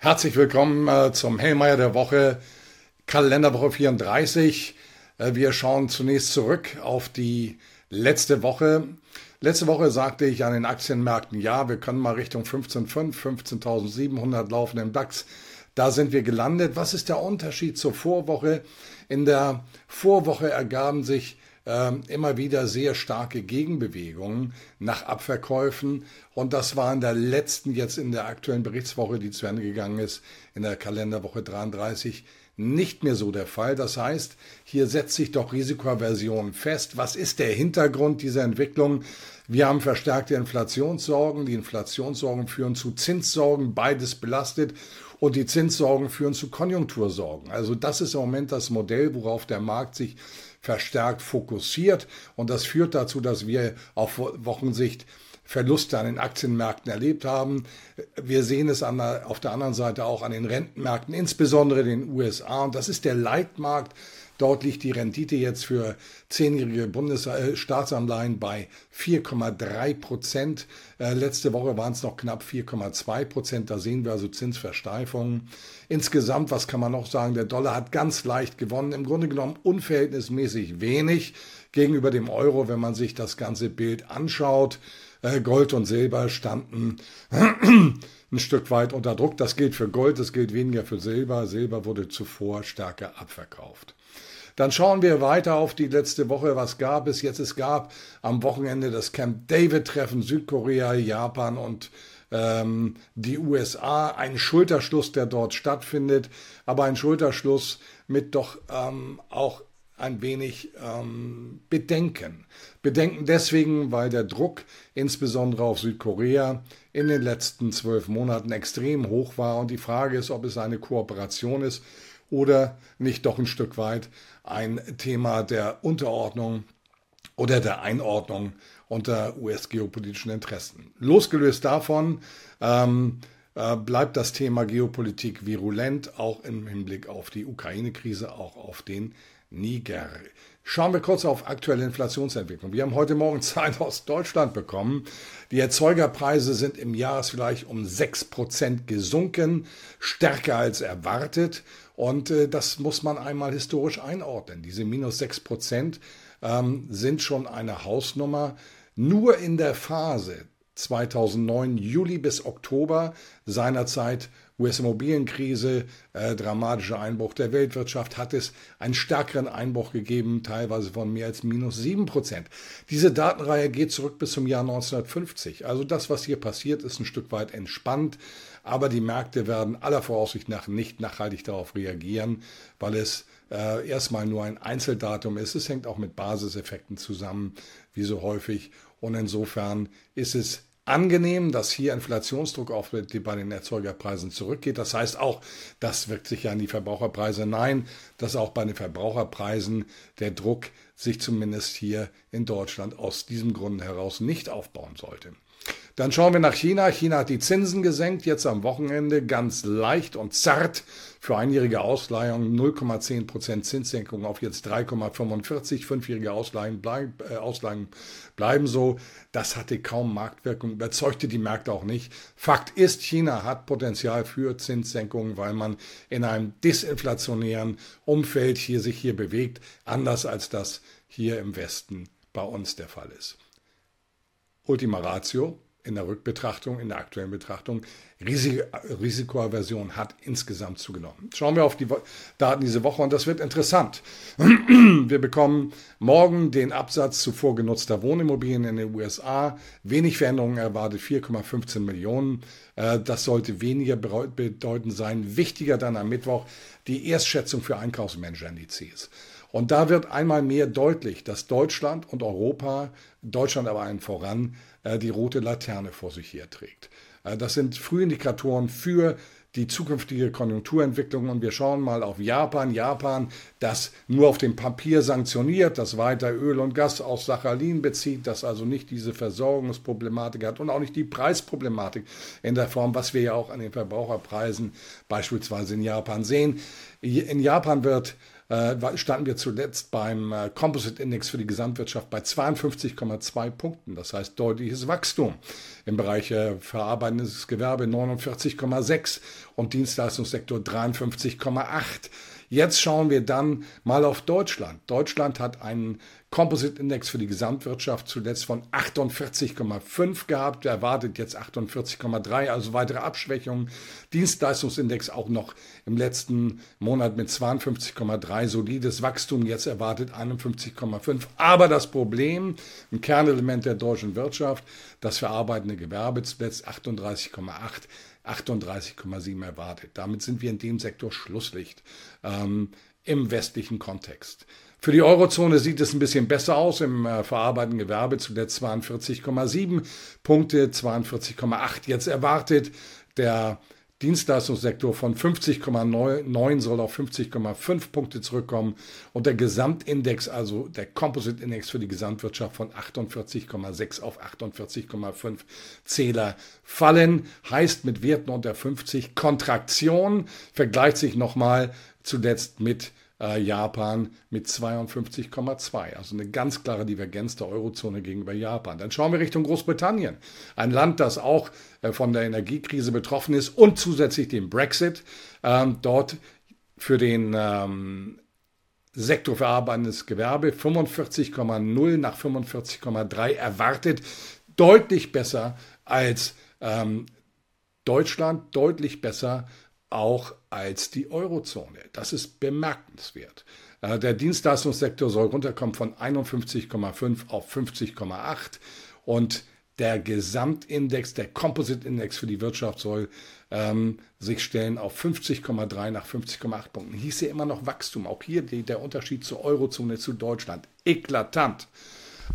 Herzlich willkommen äh, zum Hellmeier der Woche, Kalenderwoche 34. Äh, wir schauen zunächst zurück auf die letzte Woche. Letzte Woche sagte ich an den Aktienmärkten, ja, wir können mal Richtung 15.5, 15.700 laufen im DAX. Da sind wir gelandet. Was ist der Unterschied zur Vorwoche? In der Vorwoche ergaben sich ähm, immer wieder sehr starke Gegenbewegungen nach Abverkäufen. Und das war in der letzten, jetzt in der aktuellen Berichtswoche, die zu Ende gegangen ist, in der Kalenderwoche 33, nicht mehr so der Fall. Das heißt, hier setzt sich doch Risikoaversion fest. Was ist der Hintergrund dieser Entwicklung? Wir haben verstärkte Inflationssorgen. Die Inflationssorgen führen zu Zinssorgen, beides belastet. Und die Zinssorgen führen zu Konjunktursorgen. Also das ist im Moment das Modell, worauf der Markt sich verstärkt fokussiert. Und das führt dazu, dass wir auf Wochensicht Verluste an den Aktienmärkten erlebt haben. Wir sehen es der, auf der anderen Seite auch an den Rentenmärkten, insbesondere den USA. Und das ist der Leitmarkt Dort liegt die Rendite jetzt für zehnjährige Bundesstaatsanleihen äh, bei 4,3 Prozent. Äh, letzte Woche waren es noch knapp 4,2 Prozent. Da sehen wir also Zinsversteifungen. Insgesamt, was kann man noch sagen? Der Dollar hat ganz leicht gewonnen. Im Grunde genommen unverhältnismäßig wenig gegenüber dem Euro, wenn man sich das ganze Bild anschaut. Äh, Gold und Silber standen ein Stück weit unter Druck. Das gilt für Gold, das gilt weniger für Silber. Silber wurde zuvor stärker abverkauft. Dann schauen wir weiter auf die letzte Woche. Was gab es jetzt? Es gab am Wochenende das Camp David-Treffen Südkorea, Japan und ähm, die USA. Ein Schulterschluss, der dort stattfindet, aber ein Schulterschluss mit doch ähm, auch ein wenig ähm, Bedenken. Bedenken deswegen, weil der Druck insbesondere auf Südkorea in den letzten zwölf Monaten extrem hoch war und die Frage ist, ob es eine Kooperation ist oder nicht doch ein Stück weit ein Thema der Unterordnung oder der Einordnung unter US-geopolitischen Interessen. Losgelöst davon ähm, äh, bleibt das Thema Geopolitik virulent, auch im Hinblick auf die Ukraine-Krise, auch auf den Niger. Schauen wir kurz auf aktuelle Inflationsentwicklung. Wir haben heute Morgen Zahlen aus Deutschland bekommen. Die Erzeugerpreise sind im Jahresvergleich um 6% gesunken, stärker als erwartet. Und äh, das muss man einmal historisch einordnen. Diese minus 6% ähm, sind schon eine Hausnummer. Nur in der Phase 2009, Juli bis Oktober seinerzeit US-Immobilienkrise, äh, dramatischer Einbruch der Weltwirtschaft, hat es einen stärkeren Einbruch gegeben, teilweise von mehr als minus sieben Prozent. Diese Datenreihe geht zurück bis zum Jahr 1950. Also das, was hier passiert, ist ein Stück weit entspannt, aber die Märkte werden aller Voraussicht nach nicht nachhaltig darauf reagieren, weil es äh, erstmal nur ein Einzeldatum ist. Es hängt auch mit Basiseffekten zusammen, wie so häufig. Und insofern ist es angenehm, dass hier Inflationsdruck auf die, bei den Erzeugerpreisen zurückgeht. Das heißt auch, das wirkt sich ja an die Verbraucherpreise. Nein, dass auch bei den Verbraucherpreisen der Druck sich zumindest hier in Deutschland aus diesem Grund heraus nicht aufbauen sollte. Dann schauen wir nach China. China hat die Zinsen gesenkt, jetzt am Wochenende ganz leicht und zart für einjährige Ausleihung 0,10% Zinssenkung auf jetzt 3,45. Fünfjährige Ausleihen, bleib, äh, Ausleihen bleiben so. Das hatte kaum Marktwirkung, überzeugte die Märkte auch nicht. Fakt ist, China hat Potenzial für Zinssenkungen, weil man in einem disinflationären Umfeld hier sich hier bewegt, anders als das hier im Westen bei uns der Fall ist. Ultima Ratio, in der Rückbetrachtung, in der aktuellen Betrachtung, Risikoaversion hat insgesamt zugenommen. Schauen wir auf die Daten diese Woche und das wird interessant. Wir bekommen morgen den Absatz zuvor genutzter Wohnimmobilien in den USA. Wenig Veränderungen erwartet, 4,15 Millionen. Äh, das sollte weniger bedeutend sein. Wichtiger dann am Mittwoch die Erstschätzung für Einkaufsmanager-Indizes. Und da wird einmal mehr deutlich, dass Deutschland und Europa, Deutschland aber allen voran, äh, die rote Laterne vor sich herträgt. Äh, das sind Frühindikatoren für die zukünftige Konjunkturentwicklung und wir schauen mal auf Japan. Japan, das nur auf dem Papier sanktioniert, das weiter Öl und Gas aus Sachalin bezieht, das also nicht diese Versorgungsproblematik hat und auch nicht die Preisproblematik in der Form, was wir ja auch an den Verbraucherpreisen beispielsweise in Japan sehen. In Japan wird äh, standen wir zuletzt beim äh, Composite Index für die Gesamtwirtschaft bei 52,2 Punkten. Das heißt deutliches Wachstum. Im Bereich äh, verarbeitendes Gewerbe 49,6 und Dienstleistungssektor 53,8. Jetzt schauen wir dann mal auf Deutschland. Deutschland hat einen Composite Index für die Gesamtwirtschaft zuletzt von 48,5 gehabt, erwartet jetzt 48,3, also weitere Abschwächungen. Dienstleistungsindex auch noch im letzten Monat mit 52,3, solides Wachstum, jetzt erwartet 51,5. Aber das Problem, ein Kernelement der deutschen Wirtschaft, das verarbeitende Gewerbe zuletzt 38,8 38,7 erwartet. Damit sind wir in dem Sektor Schlusslicht ähm, im westlichen Kontext. Für die Eurozone sieht es ein bisschen besser aus. Im äh, verarbeitenden Gewerbe zuletzt 42,7 Punkte, 42,8 jetzt erwartet. Der Dienstleistungssektor von 50,9 soll auf 50,5 Punkte zurückkommen und der Gesamtindex, also der Composite Index für die Gesamtwirtschaft von 48,6 auf 48,5 Zähler fallen. Heißt mit Werten unter 50 Kontraktion, vergleicht sich nochmal zuletzt mit äh, Japan mit 52,2. Also eine ganz klare Divergenz der Eurozone gegenüber Japan. Dann schauen wir Richtung Großbritannien. Ein Land, das auch äh, von der Energiekrise betroffen ist und zusätzlich dem Brexit. Ähm, dort für den ähm, Sektor verarbeitendes Gewerbe 45,0 nach 45,3 erwartet. Deutlich besser als ähm, Deutschland, deutlich besser auch als die Eurozone. Das ist bemerkenswert. Äh, der Dienstleistungssektor soll runterkommen von 51,5 auf 50,8 und der Gesamtindex, der Composite Index für die Wirtschaft soll ähm, sich stellen auf 50,3 nach 50,8 Punkten. Hieß ja immer noch Wachstum. Auch hier die, der Unterschied zur Eurozone, zu Deutschland. Eklatant.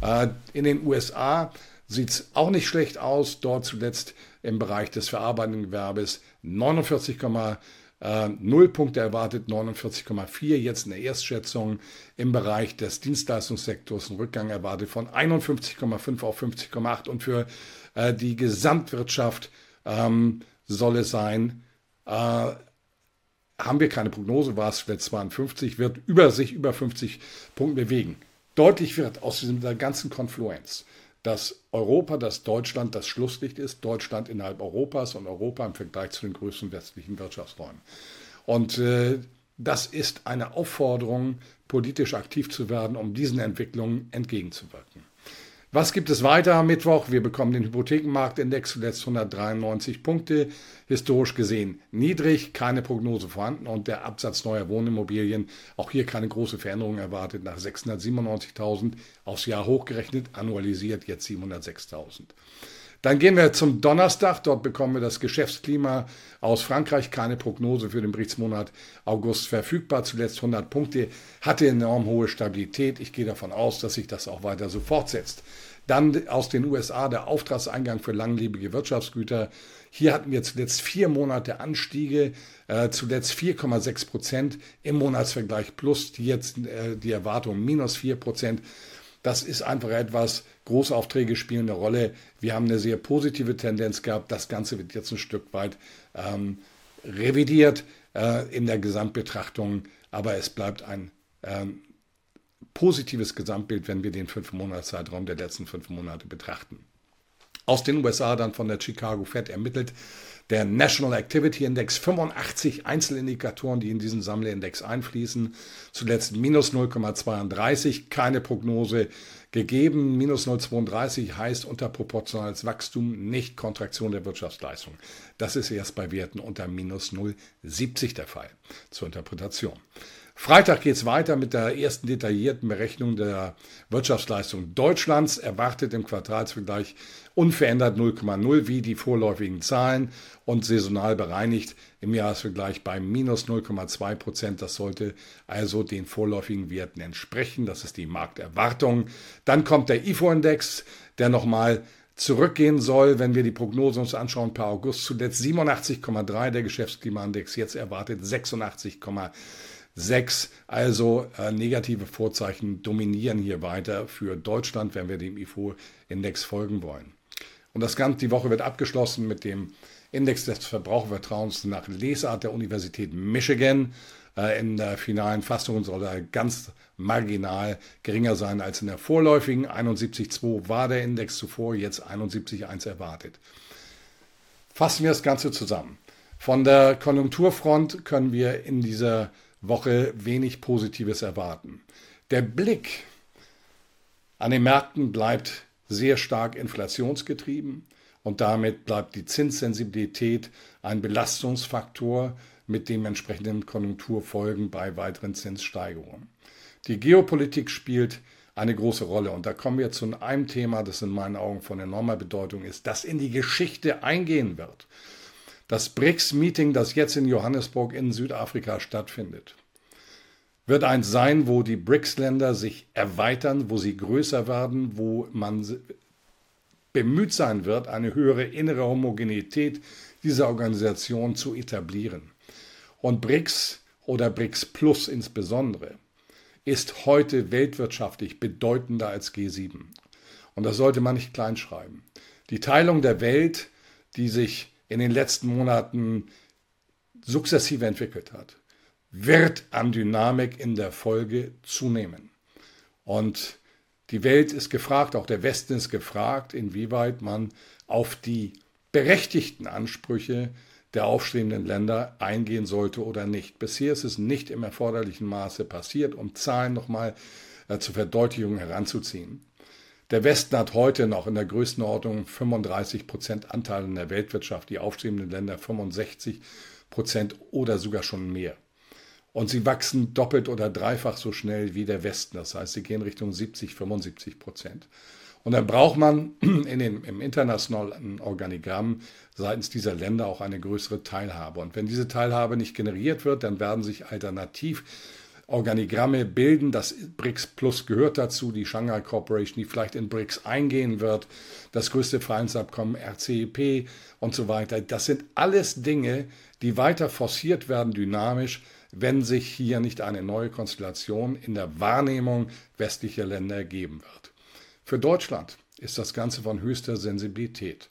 Äh, in den USA sieht es auch nicht schlecht aus. Dort zuletzt im Bereich des verarbeitenden Gewerbes 49,0 äh, Punkte erwartet, 49,4 jetzt in der Erstschätzung. Im Bereich des Dienstleistungssektors ein Rückgang erwartet von 51,5 auf 50,8 und für äh, die Gesamtwirtschaft ähm, soll es sein, äh, haben wir keine Prognose, war es jetzt 52, wird über sich über 50 Punkte bewegen. Deutlich wird aus dieser ganzen Konfluenz, dass Europa, dass Deutschland das Schlusslicht ist, Deutschland innerhalb Europas und Europa im Vergleich zu den größten westlichen Wirtschaftsräumen. Und äh, das ist eine Aufforderung, politisch aktiv zu werden, um diesen Entwicklungen entgegenzuwirken. Was gibt es weiter am Mittwoch? Wir bekommen den Hypothekenmarktindex zuletzt 193 Punkte, historisch gesehen niedrig, keine Prognose vorhanden und der Absatz neuer Wohnimmobilien, auch hier keine große Veränderung erwartet, nach 697.000 aufs Jahr hochgerechnet, annualisiert jetzt 706.000. Dann gehen wir zum Donnerstag. Dort bekommen wir das Geschäftsklima aus Frankreich. Keine Prognose für den Berichtsmonat August verfügbar. Zuletzt 100 Punkte. Hatte enorm hohe Stabilität. Ich gehe davon aus, dass sich das auch weiter so fortsetzt. Dann aus den USA der Auftragseingang für langlebige Wirtschaftsgüter. Hier hatten wir zuletzt vier Monate Anstiege, äh, zuletzt 4,6 Prozent im Monatsvergleich plus jetzt äh, die Erwartung minus 4 Prozent. Das ist einfach etwas, Großaufträge spielen eine Rolle. Wir haben eine sehr positive Tendenz gehabt. Das Ganze wird jetzt ein Stück weit ähm, revidiert äh, in der Gesamtbetrachtung, aber es bleibt ein ähm, positives Gesamtbild, wenn wir den fünf Monatszeitraum der letzten fünf Monate betrachten. Aus den USA dann von der Chicago Fed ermittelt, der National Activity Index, 85 Einzelindikatoren, die in diesen Sammlerindex einfließen. Zuletzt minus 0,32, keine Prognose gegeben. Minus 0,32 heißt unterproportionales Wachstum, nicht Kontraktion der Wirtschaftsleistung. Das ist erst bei Werten unter minus 0,70 der Fall zur Interpretation. Freitag geht es weiter mit der ersten detaillierten Berechnung der Wirtschaftsleistung Deutschlands. Erwartet im Quartalsvergleich unverändert 0,0 wie die vorläufigen Zahlen und saisonal bereinigt im Jahresvergleich bei minus 0,2 Prozent. Das sollte also den vorläufigen Werten entsprechen. Das ist die Markterwartung. Dann kommt der IFO-Index, der nochmal zurückgehen soll, wenn wir die Prognose uns anschauen per August. Zuletzt 87,3 der Geschäftsklimaindex, jetzt erwartet 86,3. 6. Also äh, negative Vorzeichen dominieren hier weiter für Deutschland, wenn wir dem IFO-Index folgen wollen. Und das Ganze, die Woche wird abgeschlossen mit dem Index des Verbrauchervertrauens nach Lesart der Universität Michigan. Äh, in der finalen Fassung soll er ganz marginal geringer sein als in der vorläufigen. 71,2 war der Index zuvor, jetzt 71,1 erwartet. Fassen wir das Ganze zusammen. Von der Konjunkturfront können wir in dieser Woche wenig Positives erwarten. Der Blick an den Märkten bleibt sehr stark inflationsgetrieben und damit bleibt die Zinssensibilität ein Belastungsfaktor mit dementsprechenden Konjunkturfolgen bei weiteren Zinssteigerungen. Die Geopolitik spielt eine große Rolle. Und da kommen wir zu einem Thema, das in meinen Augen von enormer Bedeutung ist, das in die Geschichte eingehen wird. Das BRICS-Meeting, das jetzt in Johannesburg in Südafrika stattfindet, wird eins sein, wo die BRICS-Länder sich erweitern, wo sie größer werden, wo man bemüht sein wird, eine höhere innere Homogenität dieser Organisation zu etablieren. Und BRICS oder BRICS Plus insbesondere ist heute weltwirtschaftlich bedeutender als G7. Und das sollte man nicht kleinschreiben. Die Teilung der Welt, die sich in den letzten Monaten sukzessive entwickelt hat, wird an Dynamik in der Folge zunehmen. Und die Welt ist gefragt, auch der Westen ist gefragt, inwieweit man auf die berechtigten Ansprüche der aufstrebenden Länder eingehen sollte oder nicht. Bisher ist es nicht im erforderlichen Maße passiert, um Zahlen nochmal äh, zur Verdeutlichung heranzuziehen. Der Westen hat heute noch in der Größenordnung 35 Prozent Anteil in der Weltwirtschaft, die aufstrebenden Länder 65 Prozent oder sogar schon mehr. Und sie wachsen doppelt oder dreifach so schnell wie der Westen. Das heißt, sie gehen Richtung 70, 75 Prozent. Und dann braucht man in den, im internationalen Organigramm seitens dieser Länder auch eine größere Teilhabe. Und wenn diese Teilhabe nicht generiert wird, dann werden sich alternativ Organigramme bilden. Das BRICS Plus gehört dazu, die Shanghai Corporation, die vielleicht in BRICS eingehen wird, das größte Freihandelsabkommen RCEP und so weiter. Das sind alles Dinge, die weiter forciert werden dynamisch, wenn sich hier nicht eine neue Konstellation in der Wahrnehmung westlicher Länder ergeben wird. Für Deutschland ist das Ganze von höchster Sensibilität,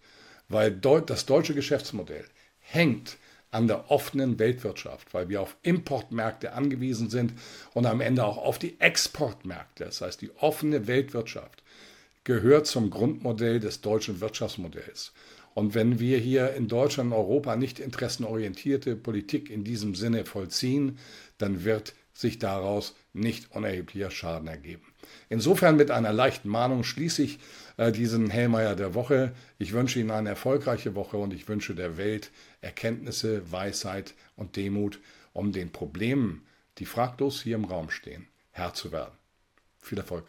weil das deutsche Geschäftsmodell hängt an der offenen Weltwirtschaft, weil wir auf Importmärkte angewiesen sind und am Ende auch auf die Exportmärkte. Das heißt, die offene Weltwirtschaft gehört zum Grundmodell des deutschen Wirtschaftsmodells. Und wenn wir hier in Deutschland und Europa nicht interessenorientierte Politik in diesem Sinne vollziehen, dann wird sich daraus nicht unerheblicher Schaden ergeben. Insofern mit einer leichten Mahnung schließe ich äh, diesen Hellmeier der Woche. Ich wünsche Ihnen eine erfolgreiche Woche und ich wünsche der Welt Erkenntnisse, Weisheit und Demut, um den Problemen, die fraglos hier im Raum stehen, Herr zu werden. Viel Erfolg.